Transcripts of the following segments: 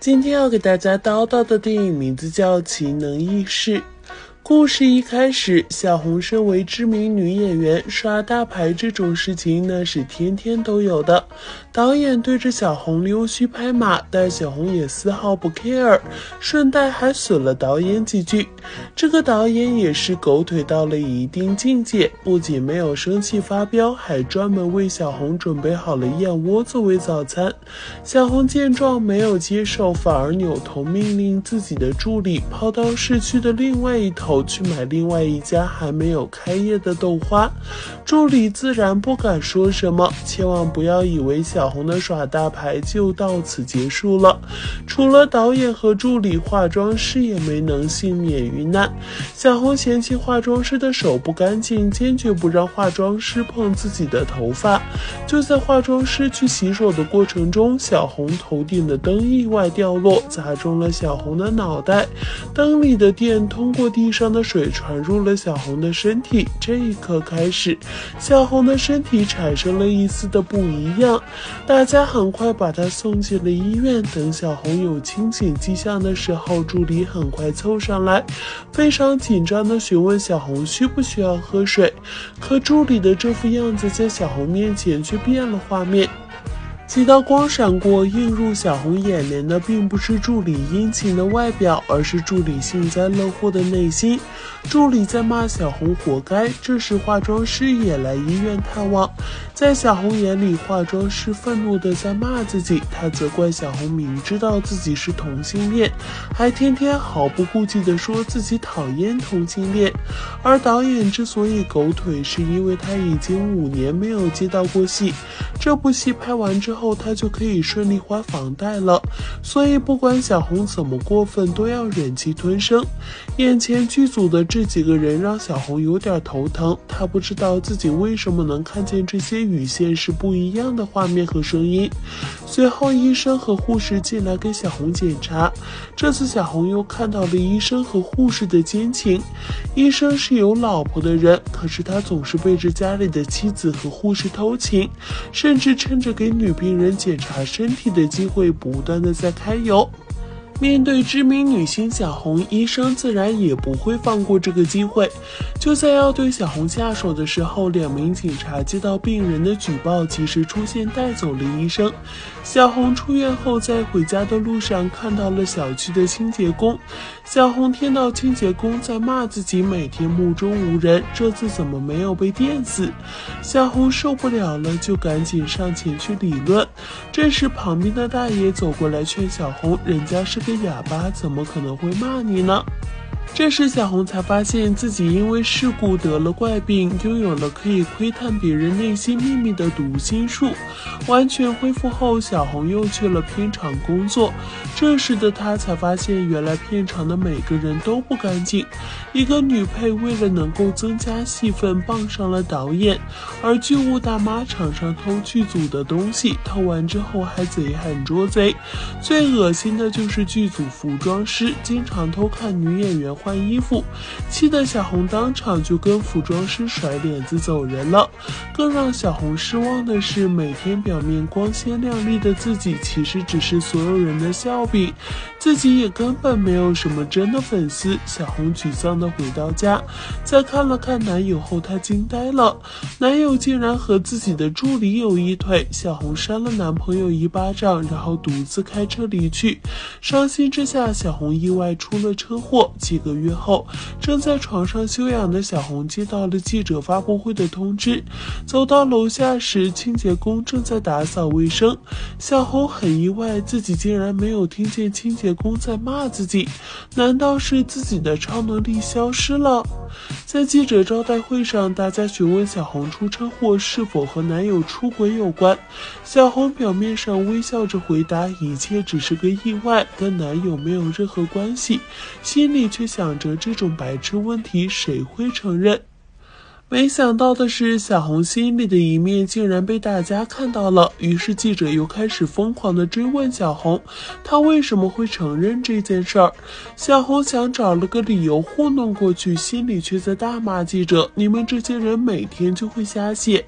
今天要给大家叨叨的电影名字叫《奇能异事》。故事一开始，小红身为知名女演员，耍大牌这种事情那是天天都有的。导演对着小红溜须拍马，但小红也丝毫不 care，顺带还损了导演几句。这个导演也是狗腿到了一定境界，不仅没有生气发飙，还专门为小红准备好了燕窝作为早餐。小红见状没有接受，反而扭头命令自己的助理跑到市区的另外一头。去买另外一家还没有开业的豆花，助理自然不敢说什么。千万不要以为小红的耍大牌就到此结束了，除了导演和助理，化妆师也没能幸免于难。小红嫌弃化妆师的手不干净，坚决不让化妆师碰自己的头发。就在化妆师去洗手的过程中，小红头顶的灯意外掉落，砸中了小红的脑袋，灯里的电通过地上。的水传入了小红的身体，这一刻开始，小红的身体产生了一丝的不一样。大家很快把她送进了医院。等小红有清醒迹象的时候，助理很快凑上来，非常紧张地询问小红需不需要喝水。可助理的这副样子在小红面前却变了画面。几道光闪过，映入小红眼帘的并不是助理殷勤的外表，而是助理幸灾乐祸的内心。助理在骂小红活该。这时，化妆师也来医院探望。在小红眼里，化妆师愤怒的在骂自己。他责怪小红明知道自己是同性恋，还天天毫不顾忌的说自己讨厌同性恋。而导演之所以狗腿，是因为他已经五年没有接到过戏。这部戏拍完之后，他就可以顺利还房贷了。所以，不管小红怎么过分，都要忍气吞声。眼前剧组的这几个人让小红有点头疼。她不知道自己为什么能看见这些与现实不一样的画面和声音。随后，医生和护士进来给小红检查。这次，小红又看到了医生和护士的奸情。医生是有老婆的人，可是他总是背着家里的妻子和护士偷情。是甚至趁着给女病人检查身体的机会，不断的在揩油。面对知名女星小红，医生自然也不会放过这个机会。就在要对小红下手的时候，两名警察接到病人的举报，及时出现带走了医生。小红出院后，在回家的路上看到了小区的清洁工。小红听到清洁工在骂自己每天目中无人，这次怎么没有被电死？小红受不了了，就赶紧上前去理论。这时，旁边的大爷走过来劝小红：“人家是。”这哑巴怎么可能会骂你呢？这时，小红才发现自己因为事故得了怪病，拥有了可以窥探别人内心秘密的读心术。完全恢复后，小红又去了片场工作。这时的她才发现，原来片场的每个人都不干净。一个女配为了能够增加戏份，傍上了导演，而剧务大妈常常偷剧组的东西，偷完之后还贼喊捉贼。最恶心的就是剧组服装师经常偷看女演员。换衣服，气得小红当场就跟服装师甩脸子走人了。更让小红失望的是，每天表面光鲜亮丽的自己，其实只是所有人的笑柄，自己也根本没有什么真的粉丝。小红沮丧的回到家，在看了看男友后，她惊呆了，男友竟然和自己的助理有一腿。小红扇了男朋友一巴掌，然后独自开车离去。伤心之下，小红意外出了车祸。几个。月后，正在床上休养的小红接到了记者发布会的通知。走到楼下时，清洁工正在打扫卫生。小红很意外，自己竟然没有听见清洁工在骂自己。难道是自己的超能力消失了？在记者招待会上，大家询问小红出车祸是否和男友出轨有关。小红表面上微笑着回答，一切只是个意外，跟男友没有任何关系，心里却想着这种白痴问题谁会承认？没想到的是，小红心里的一面竟然被大家看到了。于是记者又开始疯狂地追问小红，她为什么会承认这件事儿？小红想找了个理由糊弄过去，心里却在大骂记者：“你们这些人每天就会瞎写。”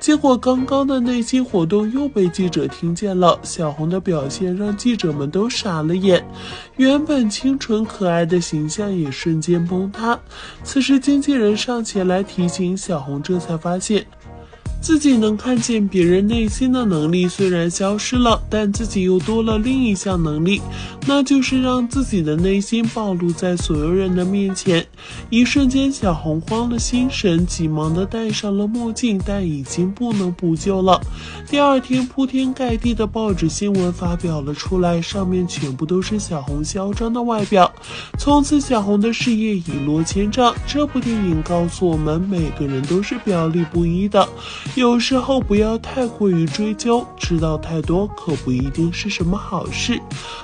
结果刚刚的内心活动又被记者听见了。小红的表现让记者们都傻了眼，原本清纯可爱的形象也瞬间崩塌。此时经纪人上前来提醒。小红这才发现。自己能看见别人内心的能力虽然消失了，但自己又多了另一项能力，那就是让自己的内心暴露在所有人的面前。一瞬间，小红慌了心神，急忙的戴上了墨镜，但已经不能补救了。第二天，铺天盖地的报纸新闻发表了出来，上面全部都是小红嚣张的外表。从此，小红的事业一落千丈。这部电影告诉我们，每个人都是表里不一的。有时候不要太过于追究，知道太多可不一定是什么好事。